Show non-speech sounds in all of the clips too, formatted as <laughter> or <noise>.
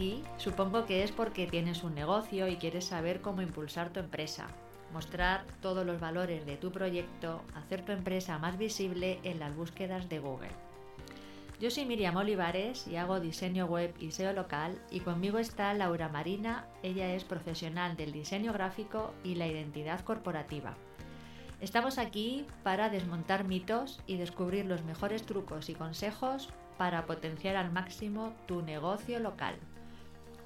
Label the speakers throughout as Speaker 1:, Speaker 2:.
Speaker 1: aquí, supongo que es porque tienes un negocio y quieres saber cómo impulsar tu empresa, mostrar todos los valores de tu proyecto, hacer tu empresa más visible en las búsquedas de Google. Yo soy Miriam Olivares y hago diseño web y SEO local y conmigo está Laura Marina, ella es profesional del diseño gráfico y la identidad corporativa. Estamos aquí para desmontar mitos y descubrir los mejores trucos y consejos para potenciar al máximo tu negocio local.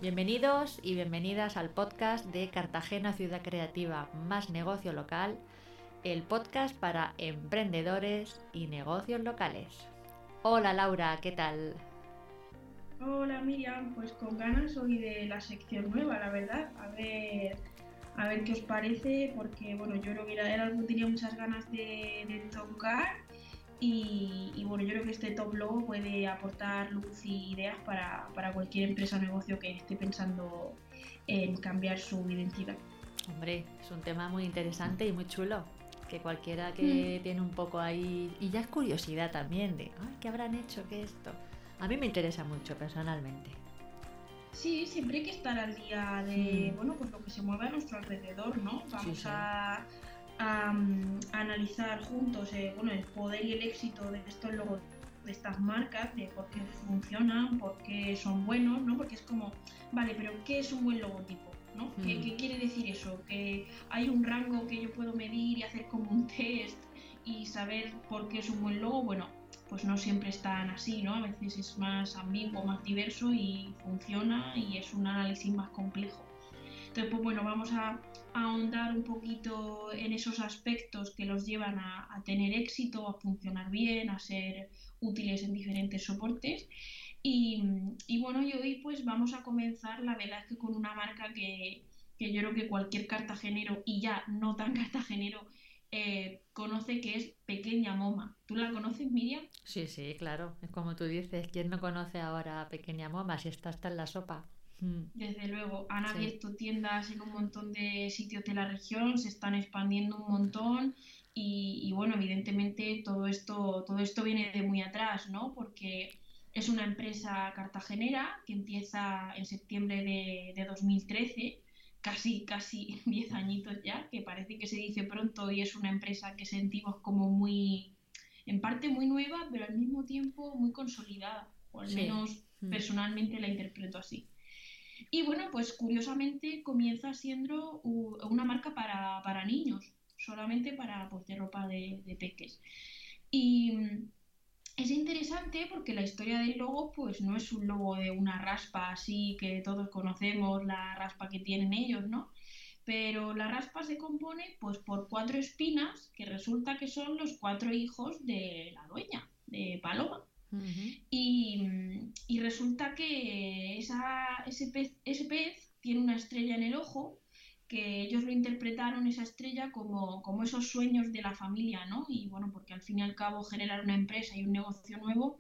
Speaker 1: Bienvenidos y bienvenidas al podcast de Cartagena Ciudad Creativa más negocio local, el podcast para emprendedores y negocios locales. Hola Laura, ¿qué tal?
Speaker 2: Hola Miriam, pues con ganas hoy de la sección nueva, la verdad. A ver, a ver qué os parece, porque bueno, yo creo que era algo que tenía muchas ganas de, de tocar y, bueno, yo creo que este top logo puede aportar luz y ideas para, para, cualquier empresa o negocio que esté pensando en cambiar su identidad.
Speaker 1: Hombre, es un tema muy interesante y muy chulo. Que cualquiera que mm. tiene un poco ahí. Y ya es curiosidad también de, Ay, ¿qué habrán hecho? ¿Qué esto? A mí me interesa mucho personalmente.
Speaker 2: Sí, siempre hay que estar al día de, mm. bueno, pues lo que se mueve a nuestro alrededor, ¿no? Vamos sí, sí. a a, analizar juntos eh, bueno, el poder y el éxito de estos logos de estas marcas, de por qué funcionan, por qué son buenos, ¿no? Porque es como, vale, pero ¿qué es un buen logotipo? ¿no? ¿Qué, ¿Qué, quiere decir eso? Que hay un rango que yo puedo medir y hacer como un test y saber por qué es un buen logo. Bueno, pues no siempre es tan así, ¿no? A veces es más ambiguo, más diverso y funciona y es un análisis más complejo. Entonces, pues bueno, vamos a, ahondar un poquito en esos aspectos que los llevan a, tener éxito, a funcionar bien, a ser útiles en diferentes soportes. Y, y, bueno, y hoy pues vamos a comenzar, la verdad es que con una marca que, que yo creo que cualquier cartagenero y ya no tan cartagenero eh, conoce que es Pequeña Moma. ¿Tú la conoces, Miriam?
Speaker 1: Sí, sí, claro. Es como tú dices, ¿quién no conoce ahora a Pequeña Moma si está hasta en la sopa?
Speaker 2: Mm. Desde luego, han sí. abierto tiendas en un montón de sitios de la región, se están expandiendo un montón y, y, bueno, evidentemente todo esto, todo esto viene de muy atrás, ¿no? Porque es una empresa cartagenera que empieza en septiembre de, de 2013, casi, casi <laughs> 10 añitos ya, que parece que se dice pronto y es una empresa que sentimos como muy, en parte muy nueva, pero al mismo tiempo muy consolidada, o al menos mm. personalmente la interpreto así. Y bueno, pues curiosamente comienza siendo una marca para, para niños, solamente para pues, de ropa de, de peques. Y mm, es interesante porque la historia del logo pues no es un logo de una raspa así que todos conocemos, la raspa que tienen ellos, ¿no? Pero la raspa se compone pues por cuatro espinas que resulta que son los cuatro hijos de la dueña, de Paloma. -huh. y, resulta que ese, pez, tiene una estrella en el ojo que ellos lo interpretaron esa estrella como, como esos sueños de la familia, ¿no? Y bueno, porque al fin y al cabo generar una empresa y un negocio nuevo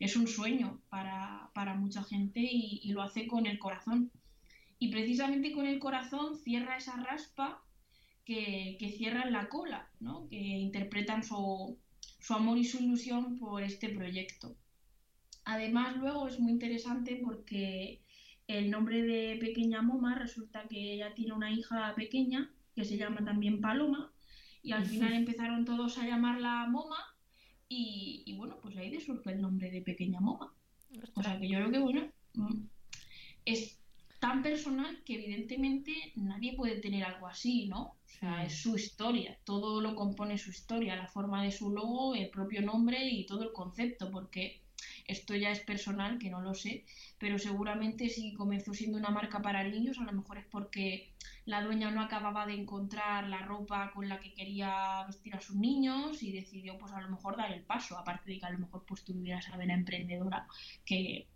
Speaker 2: es un sueño para, para mucha gente y, lo hace con el corazón. Y precisamente con el corazón cierra esa raspa que, que cierra la cola, ¿no? Que interpretan su, su amor y su ilusión por este proyecto. Además, luego es muy interesante porque el nombre de Pequeña Moma resulta que ella tiene una hija pequeña que se llama también Paloma y al final empezaron todos a llamarla Moma y, y bueno, pues ahí de surge el nombre de Pequeña Moma. O sea que yo creo que bueno, mm, es tan personal que evidentemente nadie puede tener algo así, ¿no? O sea, es su historia, todo lo compone su historia, la forma de su logo, el propio nombre y todo el concepto, porque esto ya es personal, que no lo sé, pero seguramente si comenzó siendo una marca para niños, a lo mejor es porque la dueña no acababa de encontrar la ropa con la que quería vestir a sus niños y decidió pues a lo mejor dar el paso, aparte de que a lo mejor pues tuviera esa vena emprendedora que,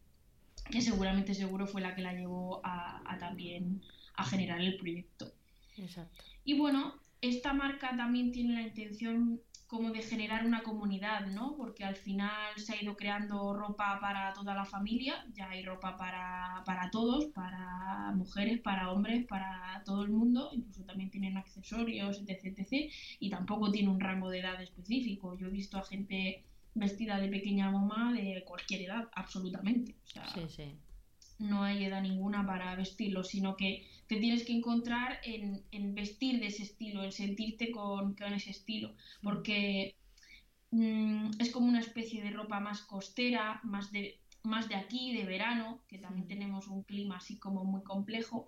Speaker 2: que seguramente seguro fue la que la llevó a, a también a generar el proyecto.
Speaker 1: Exacto.
Speaker 2: Y bueno, esta marca también tiene la intención como de generar una comunidad, ¿no? Porque al final se ha ido creando ropa para toda la familia, ya hay ropa para, para todos, para mujeres, para hombres, para todo el mundo, incluso también tienen accesorios, etc, etc. Y tampoco tiene un rango de edad específico. Yo he visto a gente vestida de pequeña mamá de cualquier edad, absolutamente.
Speaker 1: sí, sí
Speaker 2: no hay edad ninguna para vestirlo, sino que te tienes que encontrar en, vestir de ese estilo, en sentirte con, ese estilo, porque mm, es como una especie de ropa más costera, más de, más de aquí, de verano, que también tenemos un clima así como muy complejo,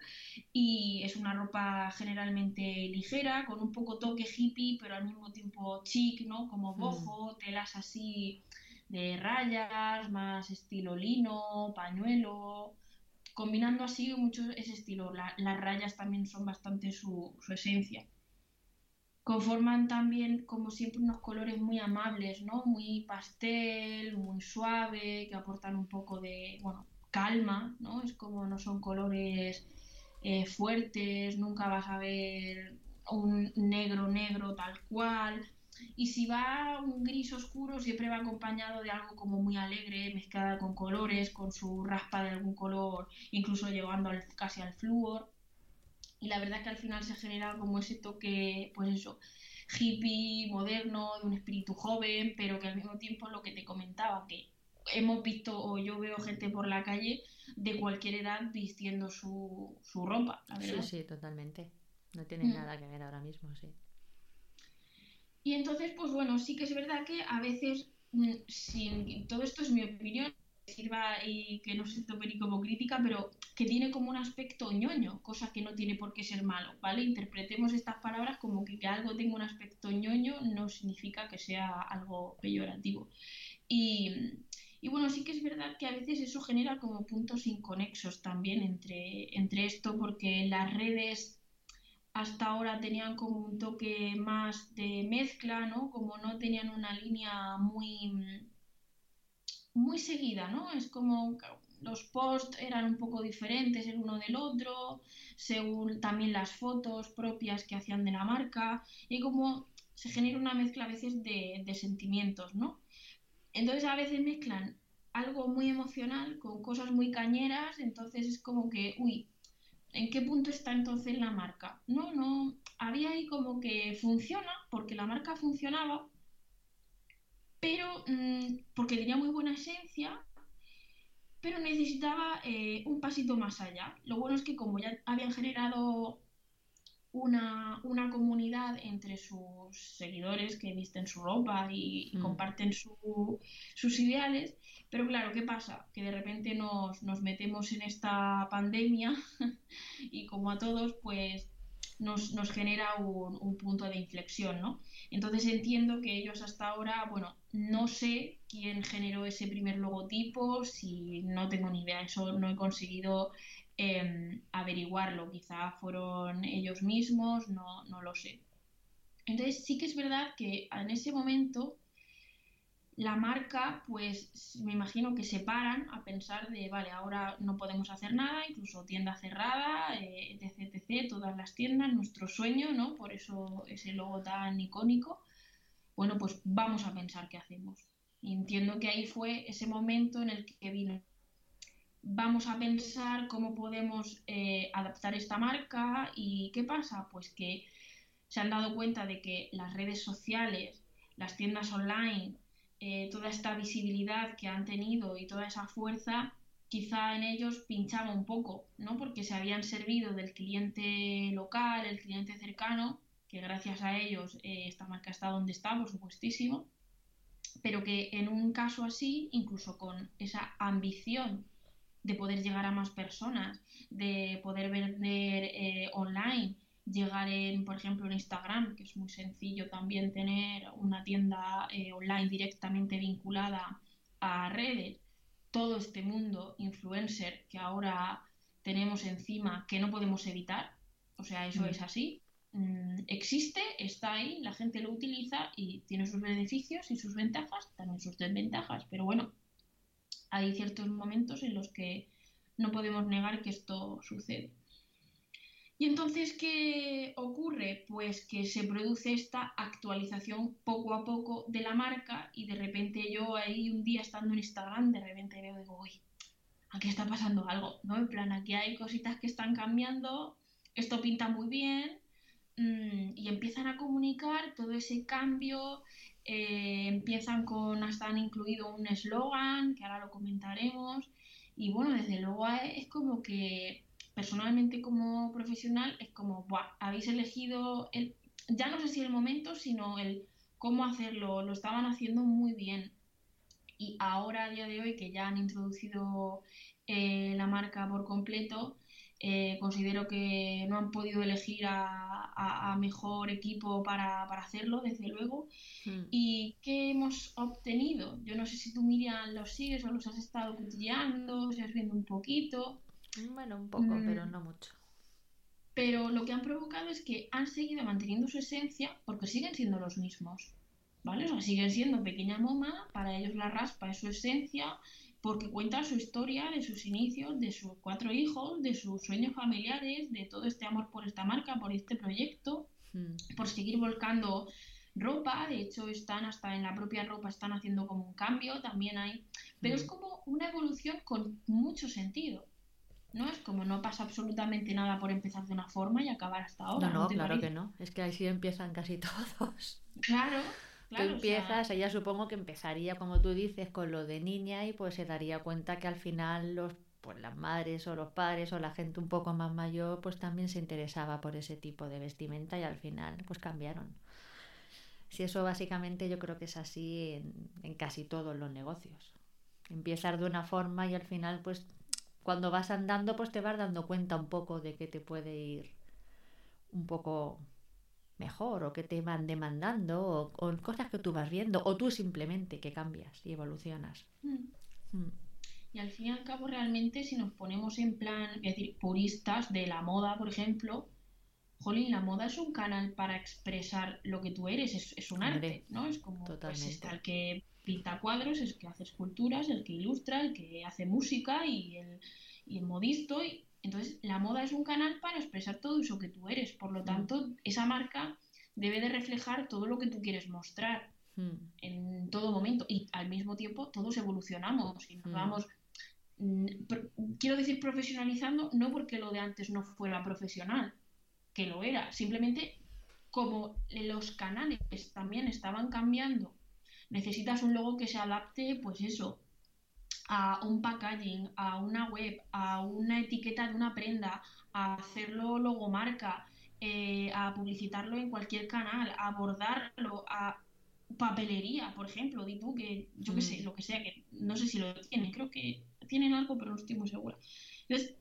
Speaker 2: y es una ropa generalmente ligera, con un poco toque hippie, pero al mismo tiempo chic, ¿no? Como bojo, telas así de rayas, más estilo lino, pañuelo, combinando así mucho ese estilo. las rayas también son bastante su, esencia. Conforman también, como siempre, unos colores muy amables, ¿no? Muy pastel, muy suave, que aportan un poco de, bueno, calma, ¿no? Es como no son colores eh, fuertes, nunca vas a ver un negro negro tal cual, y si va un gris oscuro, siempre va acompañado de algo como muy alegre, mezclada con colores, con su raspa de algún color, incluso llegando casi al flúor. Y la verdad es que al final se genera como ese toque, pues eso, hippie, moderno, de un espíritu joven, pero que al mismo tiempo lo que te comentaba, que hemos visto o yo veo gente por la calle de cualquier edad vistiendo su, su ropa, la
Speaker 1: verdad. Sí, sí, totalmente. No tiene mm. nada que ver ahora mismo, sí.
Speaker 2: Y entonces, pues bueno, sí que es verdad que a veces, mm, sin, todo esto es mi opinión, sirva y que no se tome ni como crítica, pero que tiene como un aspecto ñoño, cosa que no tiene por qué ser malo, ¿vale? Interpretemos estas palabras como que, que algo tenga un aspecto ñoño no significa que sea algo peyorativo. Y, y, bueno, sí que es verdad que a veces eso genera como puntos inconexos también entre, entre esto, porque las redes hasta ahora tenían como un toque más de mezcla, ¿no? Como no tenían una línea muy, muy seguida, ¿no? Es como los posts eran un poco diferentes el uno del otro, según también las fotos propias que hacían de la marca, y como se genera una mezcla a veces de, de sentimientos, ¿no? Entonces a veces mezclan algo muy emocional con cosas muy cañeras, entonces es como que, uy, ¿En qué punto está entonces la marca? No, no, había ahí como que funciona, porque la marca funcionaba, pero mm, porque tenía muy buena esencia, pero necesitaba eh, un pasito más allá. Lo bueno es que como ya habían generado una, comunidad entre sus seguidores que visten su ropa y, mm. comparten sus ideales, pero claro, ¿qué pasa? Que de repente nos, metemos en esta pandemia <laughs> y como a todos, pues nos, genera un, punto de inflexión, ¿no? Entonces entiendo que ellos hasta ahora, bueno, no sé quién generó ese primer logotipo, si no tengo ni idea, eso no he conseguido em, averiguarlo, quizá fueron ellos mismos, no, no lo sé. Entonces sí que es verdad que en ese momento la marca, pues me imagino que se paran a pensar de, vale, ahora no podemos hacer nada, incluso tienda cerrada, eh, etc, etc, todas las tiendas, nuestro sueño, ¿no? Por eso ese logo tan icónico. Bueno, pues vamos a pensar qué hacemos. entiendo que ahí fue ese momento en el que vino. Vamos a pensar cómo podemos eh, adaptar esta marca y qué pasa, pues que se han dado cuenta de que las redes sociales, las tiendas online, eh, toda esta visibilidad que han tenido y toda esa fuerza, quizá en ellos pinchaba un poco, ¿no? Porque se habían servido del cliente local, el cliente cercano, que gracias a ellos eh, esta marca está donde está, por supuestísimo, pero que en un caso así, incluso con esa ambición de poder llegar a más personas, de poder vender eh, online, llegar en, por ejemplo, en Instagram, que es muy sencillo también tener una tienda eh, online directamente vinculada a redes todo este mundo influencer que ahora tenemos encima que no podemos evitar, o sea, eso mm. es así, mm, existe, está ahí, la gente lo utiliza y tiene sus beneficios y sus ventajas, también sus desventajas, pero bueno, hay ciertos momentos en los que no podemos negar que esto sucede. Y entonces, ¿qué ocurre? Pues que se produce esta actualización poco a poco de la marca y de repente yo ahí un día estando en Instagram, de repente veo, digo, uy, aquí está pasando algo, ¿no? En plan, aquí hay cositas que están cambiando, esto pinta muy bien mm, y empiezan a comunicar todo ese cambio, eh, empiezan con, hasta han incluido un eslogan, que ahora lo comentaremos, y bueno, desde luego es como que personalmente como profesional es como, Buah, habéis elegido, el, ya no sé si el momento, sino el cómo hacerlo, lo estaban haciendo muy bien. Y ahora, a día de hoy, que ya han introducido eh, la marca por completo, eh, considero que no han podido elegir a, mejor equipo para, hacerlo, desde luego. Hmm. ¿Y qué hemos obtenido? Yo no sé si tú, Miriam, los sigues o los has estado cotilleando, si has viendo un poquito.
Speaker 1: Bueno, un poco, pero mm. no mucho.
Speaker 2: Pero lo que han provocado es que han seguido manteniendo su esencia porque siguen siendo los mismos. ¿Vale? O sea, siguen siendo pequeña moma, para ellos la raspa es su esencia, porque cuentan su historia de sus inicios, de sus cuatro hijos, de sus sueños familiares, de todo este amor por esta marca, por este proyecto, hmm. por seguir volcando ropa, de hecho están hasta en la propia ropa, están haciendo como un cambio, también hay, pero es hmm. como una evolución con mucho sentido. ¿No? Es como no pasa absolutamente nada por empezar de una forma y acabar hasta ahora.
Speaker 1: No, no, claro que no. Es que así empiezan casi <laughs> todos.
Speaker 2: Claro. Claro,
Speaker 1: tú empiezas, ella supongo que empezaría, como tú dices, con lo de niña y pues se daría cuenta que al final los pues las madres o los padres o la gente un poco más mayor pues también se interesaba por ese tipo de vestimenta y al final pues cambiaron. Si eso básicamente yo creo que es así en, en casi todos los negocios. Empiezas de una forma y al final pues cuando vas andando, pues te vas dando cuenta un poco de que te puede ir un poco mejor o que te van demandando o, cosas que tú vas viendo o tú simplemente que cambias y evolucionas. Mm.
Speaker 2: Mm. Y al fin y al cabo realmente si nos ponemos en plan, es decir, puristas de la moda, por ejemplo, Jolín, la moda es un canal para expresar lo que tú eres, es, un arte, ¿no? Es como pues, el que pinta cuadros, es el que hace esculturas, el que ilustra, el que hace música y el, y el modisto. Y, entonces, la moda es un canal para expresar todo eso que tú eres. Por lo mm. tanto, esa marca debe de reflejar todo lo que tú quieres mostrar mm. en todo momento. Y al mismo tiempo, todos evolucionamos y nos mm. vamos quiero decir profesionalizando, no porque lo de antes no fuera profesional, que lo era, simplemente como los canales también estaban cambiando necesitas un logo que se adapte, pues eso, a un packaging, a una web, a una etiqueta de una prenda, a hacerlo logomarca, eh, a publicitarlo en cualquier canal, a abordarlo, a papelería, por ejemplo, di tú que yo qué sé, mm. lo que sea, que no sé si lo tienen, creo que tienen algo, pero no estoy muy segura. Entonces,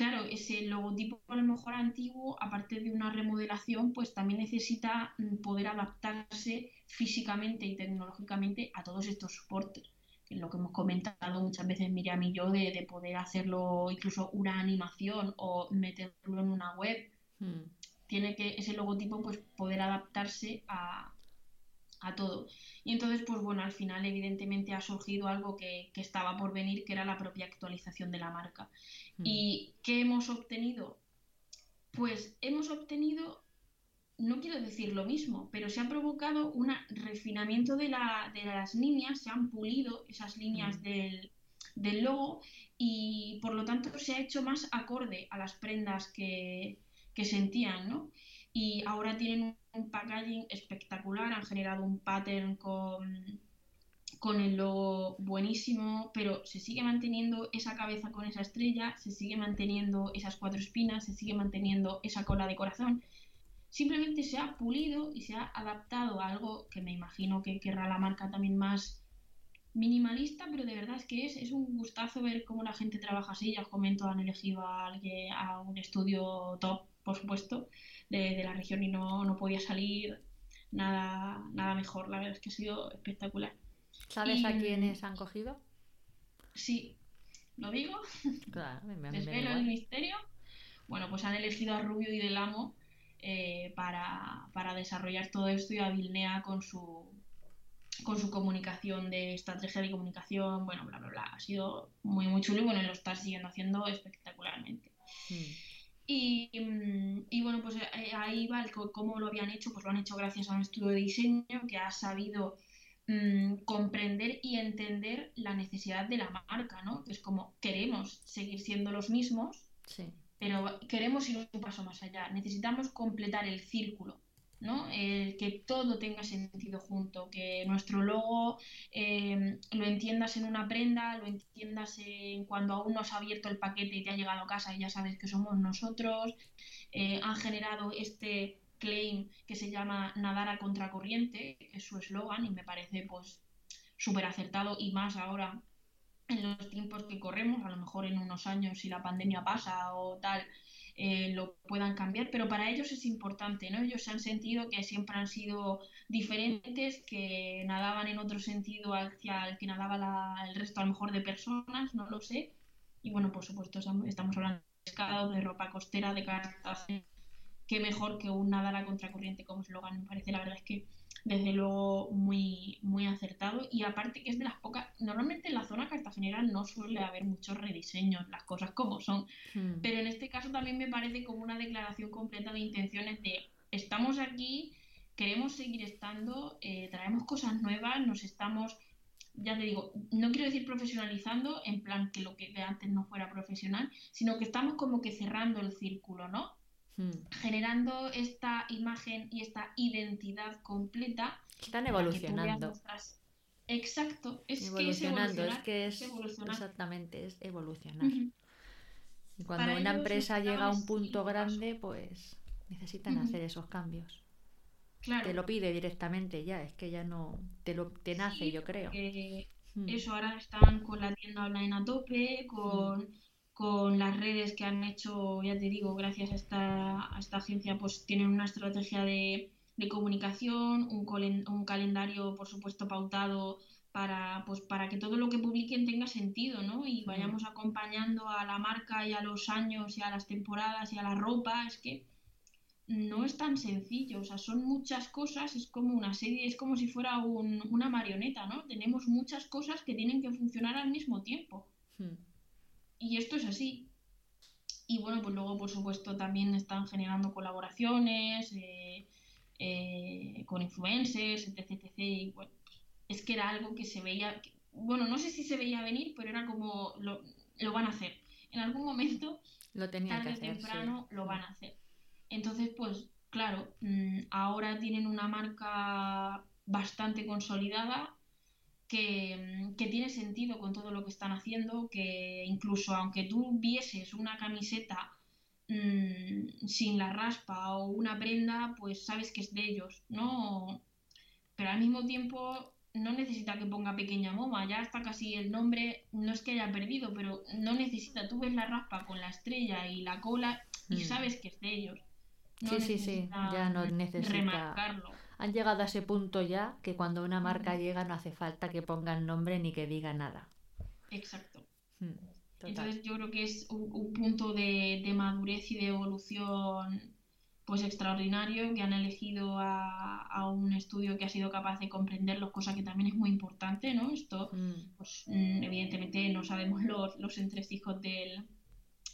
Speaker 2: claro, ese logotipo a lo mejor antiguo, aparte de una remodelación, pues también necesita mm, poder adaptarse físicamente y tecnológicamente a todos estos soportes. Que es lo que hemos comentado muchas veces Miriam y yo, de, poder hacerlo incluso una animación o meterlo en una web. Hmm. Tiene que ese logotipo pues poder adaptarse a, a todo. Y entonces, pues bueno, al final evidentemente ha surgido algo que, estaba por venir, que era la propia actualización de la marca. Mm. ¿Y qué hemos obtenido? Pues hemos obtenido, no quiero decir lo mismo, pero se ha provocado un refinamiento de, la, de las líneas, se han pulido esas líneas mm. del, del logo y por lo tanto se ha hecho más acorde a las prendas que, que sentían, ¿no? Y ahora tienen un packaging espectacular, han generado un pattern con, con el logo buenísimo, pero se sigue manteniendo esa cabeza con esa estrella, se sigue manteniendo esas cuatro espinas, se sigue manteniendo esa cola de corazón. Simplemente se ha pulido y se ha adaptado a algo que me imagino que querrá la marca también más minimalista, pero de verdad es que es, es un gustazo ver cómo la gente trabaja así. Ya os comento, han elegido a, alguien, a un estudio top, por supuesto, de, la región y no, no, podía salir nada, nada mejor. La verdad es que ha sido espectacular.
Speaker 1: ¿Sabes a quiénes han cogido?
Speaker 2: Sí, ¿lo digo?
Speaker 1: Claro, me, me, <laughs>
Speaker 2: ¿Desvelo el misterio? Bueno, pues han elegido a Rubio y Del Amo eh, para, para, desarrollar todo esto y a Vilnea con su, con su comunicación de estrategia de comunicación, bueno, bla, bla, bla. Ha sido muy, muy chulo y bueno, lo está siguiendo haciendo espectacularmente. Hmm. Y, mm, y, bueno, pues eh, ahí va el cómo lo habían hecho, pues lo han hecho gracias a un estudio de diseño que ha sabido mmm, comprender y entender la necesidad de la marca, ¿no? Que es como queremos seguir siendo los mismos, sí pero queremos ir un paso más allá. Necesitamos completar el círculo, ¿no? que todo tenga sentido junto, que nuestro logo eh, lo entiendas en una prenda, lo entiendas en cuando aún no has abierto el paquete y te ha llegado a casa y ya sabes que somos nosotros. Eh, han generado este claim que se llama nadar a contracorriente, que es su eslogan y me parece pues súper acertado y más ahora en los tiempos que corremos, a lo mejor en unos años si la pandemia pasa o tal, eh, lo puedan cambiar, pero para ellos es importante, ¿no? Ellos han sentido que siempre han sido diferentes, que nadaban en otro sentido hacia el que nadaba el resto a lo mejor de personas, no lo sé. Y bueno, por supuesto, estamos hablando de pescado, de ropa costera, de cartas. Qué mejor que un nadar a contracorriente como eslogan, me parece. La verdad es que desde luego muy, muy acertado y aparte que es de las pocas, normalmente en la zona cartagenera no suele haber muchos rediseños, las cosas como son, hmm. pero en este caso también me parece como una declaración completa de intenciones de estamos aquí, queremos seguir estando, eh, traemos cosas nuevas, nos estamos, ya te digo, no quiero decir profesionalizando, en plan que lo que de antes no fuera profesional, sino que estamos como que cerrando el círculo, ¿no? Hmm. generando esta imagen y esta identidad completa.
Speaker 1: Están evolucionando.
Speaker 2: Exacto,
Speaker 1: es que es evolucionar, es que es, exactamente, es evolucionar. Y cuando una empresa llega a un punto grande, pues necesitan hacer esos cambios. Claro. Te lo pide directamente ya, es que ya no te lo te nace, yo creo.
Speaker 2: Hmm. Eso ahora están con la tienda online a tope, con hmm con las redes que han hecho, ya te digo, gracias a esta, a esta agencia, pues tienen una estrategia de, de comunicación, un, un, calendario, por supuesto, pautado para, pues, para que todo lo que publiquen tenga sentido, ¿no? Y vayamos acompañando a la marca y a los años y a las temporadas y a la ropa, es que no es tan sencillo, o sea, son muchas cosas, es como una serie, es como si fuera un, una marioneta, ¿no? Tenemos muchas cosas que tienen que funcionar al mismo tiempo. Hmm. Y esto es así. Y bueno, pues luego, por supuesto, también están generando colaboraciones eh, eh, con influencers, etc, etc. Y bueno, es que era algo que se veía, bueno, no sé si se veía venir, pero era como lo, lo van a hacer. En algún momento,
Speaker 1: lo tenía
Speaker 2: tarde
Speaker 1: o
Speaker 2: temprano, lo van a hacer. Entonces, pues claro, mm, ahora tienen una marca bastante consolidada Mm, que, tiene sentido con todo lo que están haciendo, que incluso aunque tú vieses una camiseta mm, sin la raspa o una prenda, pues sabes que es de ellos, ¿no? Pero al mismo tiempo no necesita que ponga pequeña moma, ya está casi el nombre, no es que haya perdido, pero no necesita, tú ves la raspa con la estrella y la cola y mm. sabes que es de ellos.
Speaker 1: sí, sí, sí, ya no necesita remarcarlo han llegado a ese punto ya que cuando una marca llega no hace falta que ponga el nombre ni que diga nada.
Speaker 2: Exacto. Hmm, Entonces yo creo que es un, punto de, madurez y de evolución pues extraordinario que han elegido a, un estudio que ha sido capaz de comprenderlo, cosa que también es muy importante, ¿no? Esto, hmm. pues mm, evidentemente no sabemos <laughs> los, los entresijos del,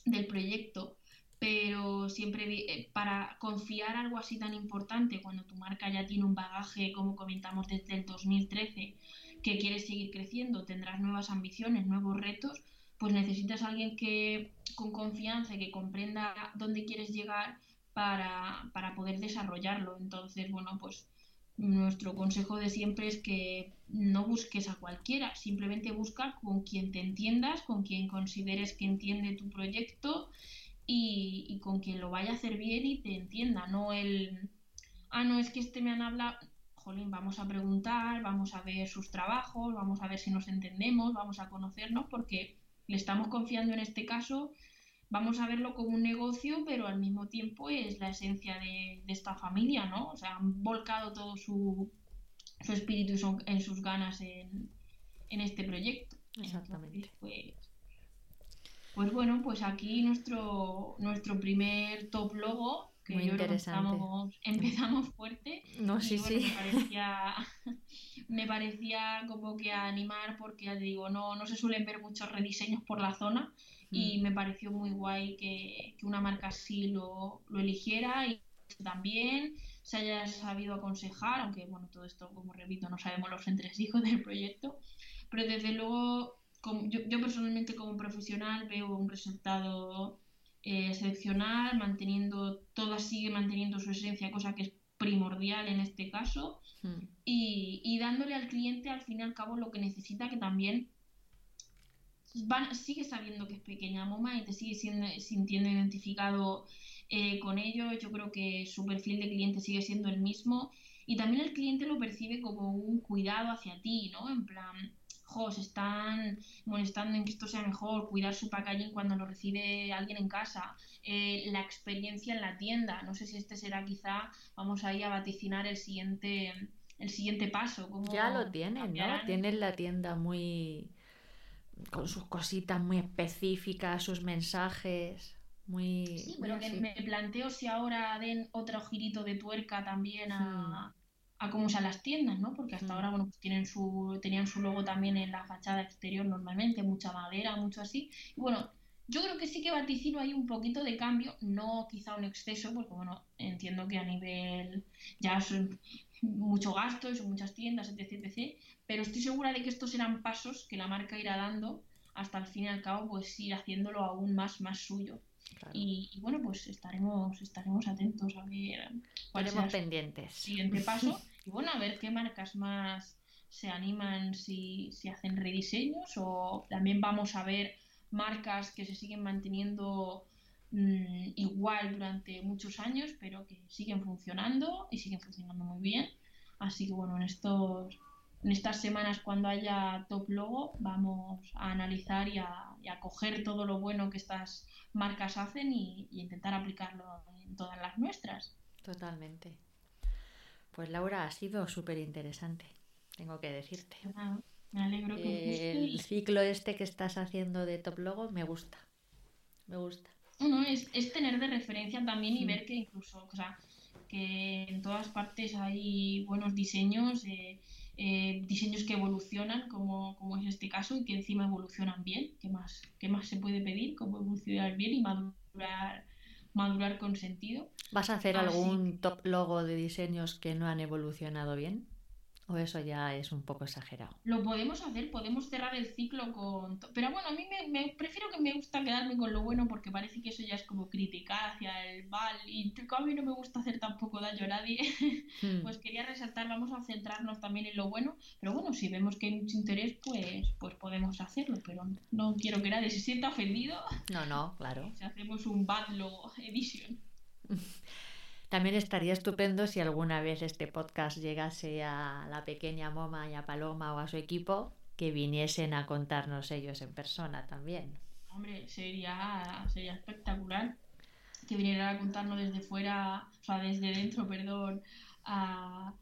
Speaker 2: del proyecto, pero siempre eh, para confiar algo así tan importante cuando tu marca ya tiene un bagaje, como comentamos desde el 2013, que quieres seguir creciendo, tendrás nuevas ambiciones, nuevos retos, pues necesitas a alguien que con confianza, que comprenda dónde quieres llegar para, para poder desarrollarlo. Entonces, bueno, pues nuestro consejo de siempre es que no busques a cualquiera, simplemente busca con quien te entiendas, con quien consideres que entiende tu proyecto y, con quien lo vaya a hacer bien y te entienda, no el, ah, no, es que este me han hablado, jolín, vamos a preguntar, vamos a ver sus trabajos, vamos a ver si nos entendemos, vamos a conocernos, porque le estamos confiando en este caso, vamos a verlo como un negocio, pero al mismo tiempo es la esencia de, esta familia, ¿no? O sea, han volcado todo su, su espíritu en sus ganas en, en este proyecto.
Speaker 1: Exactamente.
Speaker 2: pues, pues bueno, pues aquí nuestro, nuestro primer top logo, que
Speaker 1: Muy
Speaker 2: yo creo que
Speaker 1: interesante.
Speaker 2: empezamos, empezamos fuerte.
Speaker 1: No,
Speaker 2: y
Speaker 1: sí,
Speaker 2: bueno,
Speaker 1: sí.
Speaker 2: Me parecía, <laughs> me parecía como que animar porque digo, no, no se suelen ver muchos rediseños por la zona y me pareció muy guay que, que una marca así lo, lo eligiera y también se haya sabido aconsejar, aunque bueno, todo esto, como repito, no sabemos los entresijos <laughs> del proyecto, pero desde luego como- yo, yo personalmente como profesional veo un resultado eh, excepcional, manteniendo, todas sigue manteniendo su esencia, cosa que es primordial en este caso,
Speaker 1: Mm.
Speaker 2: y, y dándole al cliente al fin y al cabo lo que necesita, que también van- sigue sabiendo que es pequeña Moma y te sigue siendo, sintiendo identificado eh, con ello. Yo creo que su perfil de cliente sigue siendo el mismo y también el cliente lo percibe como un cuidado hacia ti, ¿no? En plan, jo, se están molestando en que esto sea mejor, cuidar su packaging cuando lo recibe alguien en casa, eh, la experiencia en la tienda. No sé si este será quizá, vamos ahí a vaticinar el siguiente, el siguiente paso. cómo
Speaker 1: Ya lo tienen, ¿no?
Speaker 2: cambiarán.
Speaker 1: Tienen la tienda muy con sus cositas muy específicas, sus mensajes, muy...
Speaker 2: Sí,
Speaker 1: muy
Speaker 2: pero que me planteo si ahora den otro girito de tuerca también a, a cómo usan las tiendas, ¿no? Porque hasta
Speaker 1: Hmm.
Speaker 2: ahora, bueno, pues tienen su, tenían su logo también en la fachada exterior normalmente, mucha madera, mucho así. Y bueno, yo creo que sí que vaticino ahí un poquito de cambio, no quizá un exceso, porque bueno, entiendo que a nivel ya mucho gasto, y son muchas tiendas, etc, etc, pero estoy segura de que estos serán pasos que la marca irá dando hasta al fin y al cabo, pues ir haciéndolo aún más, más suyo.
Speaker 1: Claro.
Speaker 2: Y, y bueno, pues estaremos, estaremos atentos a ver cuál será
Speaker 1: pendientes.
Speaker 2: siguiente <laughs> paso. Y bueno, a ver qué marcas más se animan si, si hacen rediseños o también vamos a ver marcas que se siguen manteniendo mm, igual durante muchos años, pero que siguen funcionando y siguen funcionando muy bien. Así que bueno, en estos en estas semanas cuando haya top logo vamos a analizar y a, y a coger todo lo bueno que estas marcas hacen y, y intentar aplicarlo en todas las nuestras.
Speaker 1: Totalmente. Pues Laura, ha sido súper interesante, tengo que decirte.
Speaker 2: Ah, me alegro que guste.
Speaker 1: El ciclo este que estás haciendo de Top Logo me gusta. Me gusta.
Speaker 2: Bueno, es, es tener de referencia también y
Speaker 1: Mm.
Speaker 2: ver que incluso, o sea, que en todas partes hay buenos diseños, eh, eh, diseños que evolucionan, como, como es este caso, y que encima evolucionan bien. ¿Qué más, qué más se puede pedir? Cómo evolucionar bien y madurar, madurar con sentido.
Speaker 1: ¿Vas a hacer algún top logo de diseños que no han evolucionado bien? ¿O eso ya es un poco exagerado?
Speaker 2: Lo podemos hacer, podemos cerrar el ciclo con... Pero bueno, a mí me, me- prefiero que me gusta quedarme con lo bueno porque parece que eso ya es como criticar hacia el mal y a mí no me gusta hacer tampoco daño a nadie. <laughs>
Speaker 1: Hmm,
Speaker 2: Pues quería resaltar, vamos a centrarnos también en lo bueno, pero bueno, si vemos que hay mucho interés, pues, pues podemos hacerlo, pero no quiero que nadie se sienta ofendido
Speaker 1: No, no, claro.
Speaker 2: si hacemos un bad logo edition. <laughs>
Speaker 1: También estaría estupendo si alguna vez este podcast llegase a la pequeña Moma y a Paloma o a su equipo, que viniesen a contarnos ellos en persona también.
Speaker 2: Hombre, sería, sería espectacular que vinieran a contarnos desde fuera, o sea, desde dentro, perdón, a,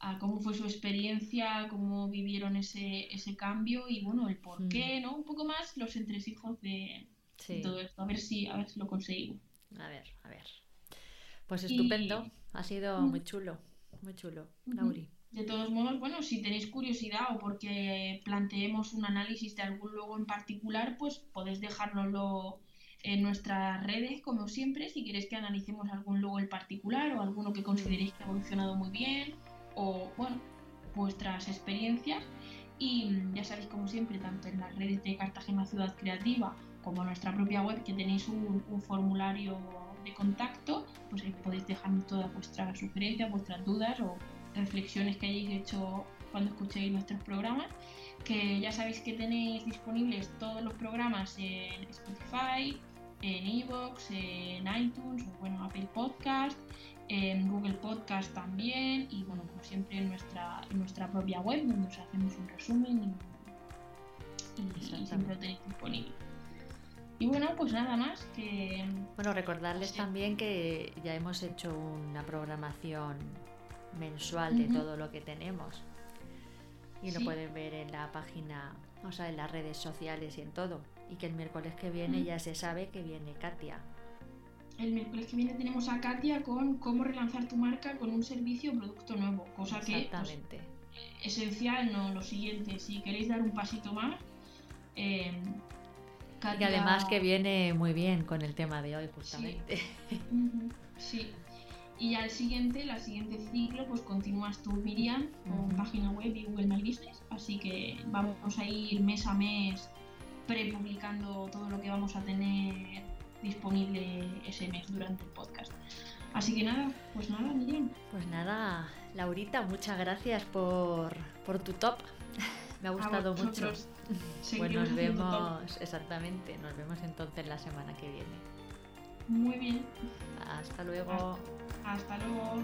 Speaker 2: a cómo fue su experiencia, cómo vivieron ese, ese cambio y bueno, el por
Speaker 1: Mm.
Speaker 2: qué, ¿no? Un poco más los entresijos de, de todo esto, a ver si, a ver si lo conseguimos.
Speaker 1: a ver, a ver. Pues
Speaker 2: Y-
Speaker 1: estupendo, ha sido
Speaker 2: Mm.
Speaker 1: muy chulo, muy chulo. Lauri.
Speaker 2: De todos modos, bueno, si tenéis curiosidad o porque planteemos un análisis de algún logo en particular, pues podéis dejárnoslo en nuestras redes, como siempre, si queréis que analicemos algún logo en particular o alguno que consideréis que ha evolucionado muy bien o, bueno, vuestras experiencias. Y ya sabéis, como siempre, tanto en las redes de Cartagena Ciudad Creativa como en nuestra propia web, que tenéis un, un formulario de contacto, pues ahí podéis dejarnos todas vuestras sugerencias, vuestras dudas o reflexiones que hayáis hecho cuando escuchéis nuestros programas. Que ya sabéis que tenéis disponibles todos los programas en Spotify, en Evox, en iTunes, o bueno, Apple Podcast, en Google Podcast también, y bueno, como siempre en nuestra, en nuestra propia web, donde os hacemos un resumen y, y- siempre lo tenéis disponible. Y bueno, pues nada más que
Speaker 1: Bueno, recordarles
Speaker 2: Sí.
Speaker 1: también que ya hemos hecho una programación mensual de todo lo que tenemos. Y lo pueden ver en la página, o sea, en las redes sociales y en todo. Y que el miércoles que viene ya se sabe que viene Katia.
Speaker 2: El miércoles que viene tenemos a Katia con cómo relanzar tu marca con un servicio o producto nuevo, cosa que pues,
Speaker 1: Exactamente.
Speaker 2: esencial, no lo siguiente, si queréis dar un pasito más, eh,
Speaker 1: Y además que viene muy bien con el tema de hoy, justamente. <laughs>
Speaker 2: Ujú, Sí. Y al siguiente, la siguiente ciclo, pues continúas tú, Miriam, con página web y Google My Business. Así que vamos a ir mes a mes prepublicando todo lo que vamos a tener disponible ese mes durante el podcast. Así que nada, pues nada, Miriam.
Speaker 1: Pues nada, Laurita, muchas gracias por, por tu top. <laughs> Me ha
Speaker 2: A
Speaker 1: gustado mucho. <laughs>
Speaker 2: vosotros.
Speaker 1: Pues nos vemos, exactamente, nos vemos entonces la semana que viene.
Speaker 2: Muy bien.
Speaker 1: Hasta luego.
Speaker 2: Hasta luego.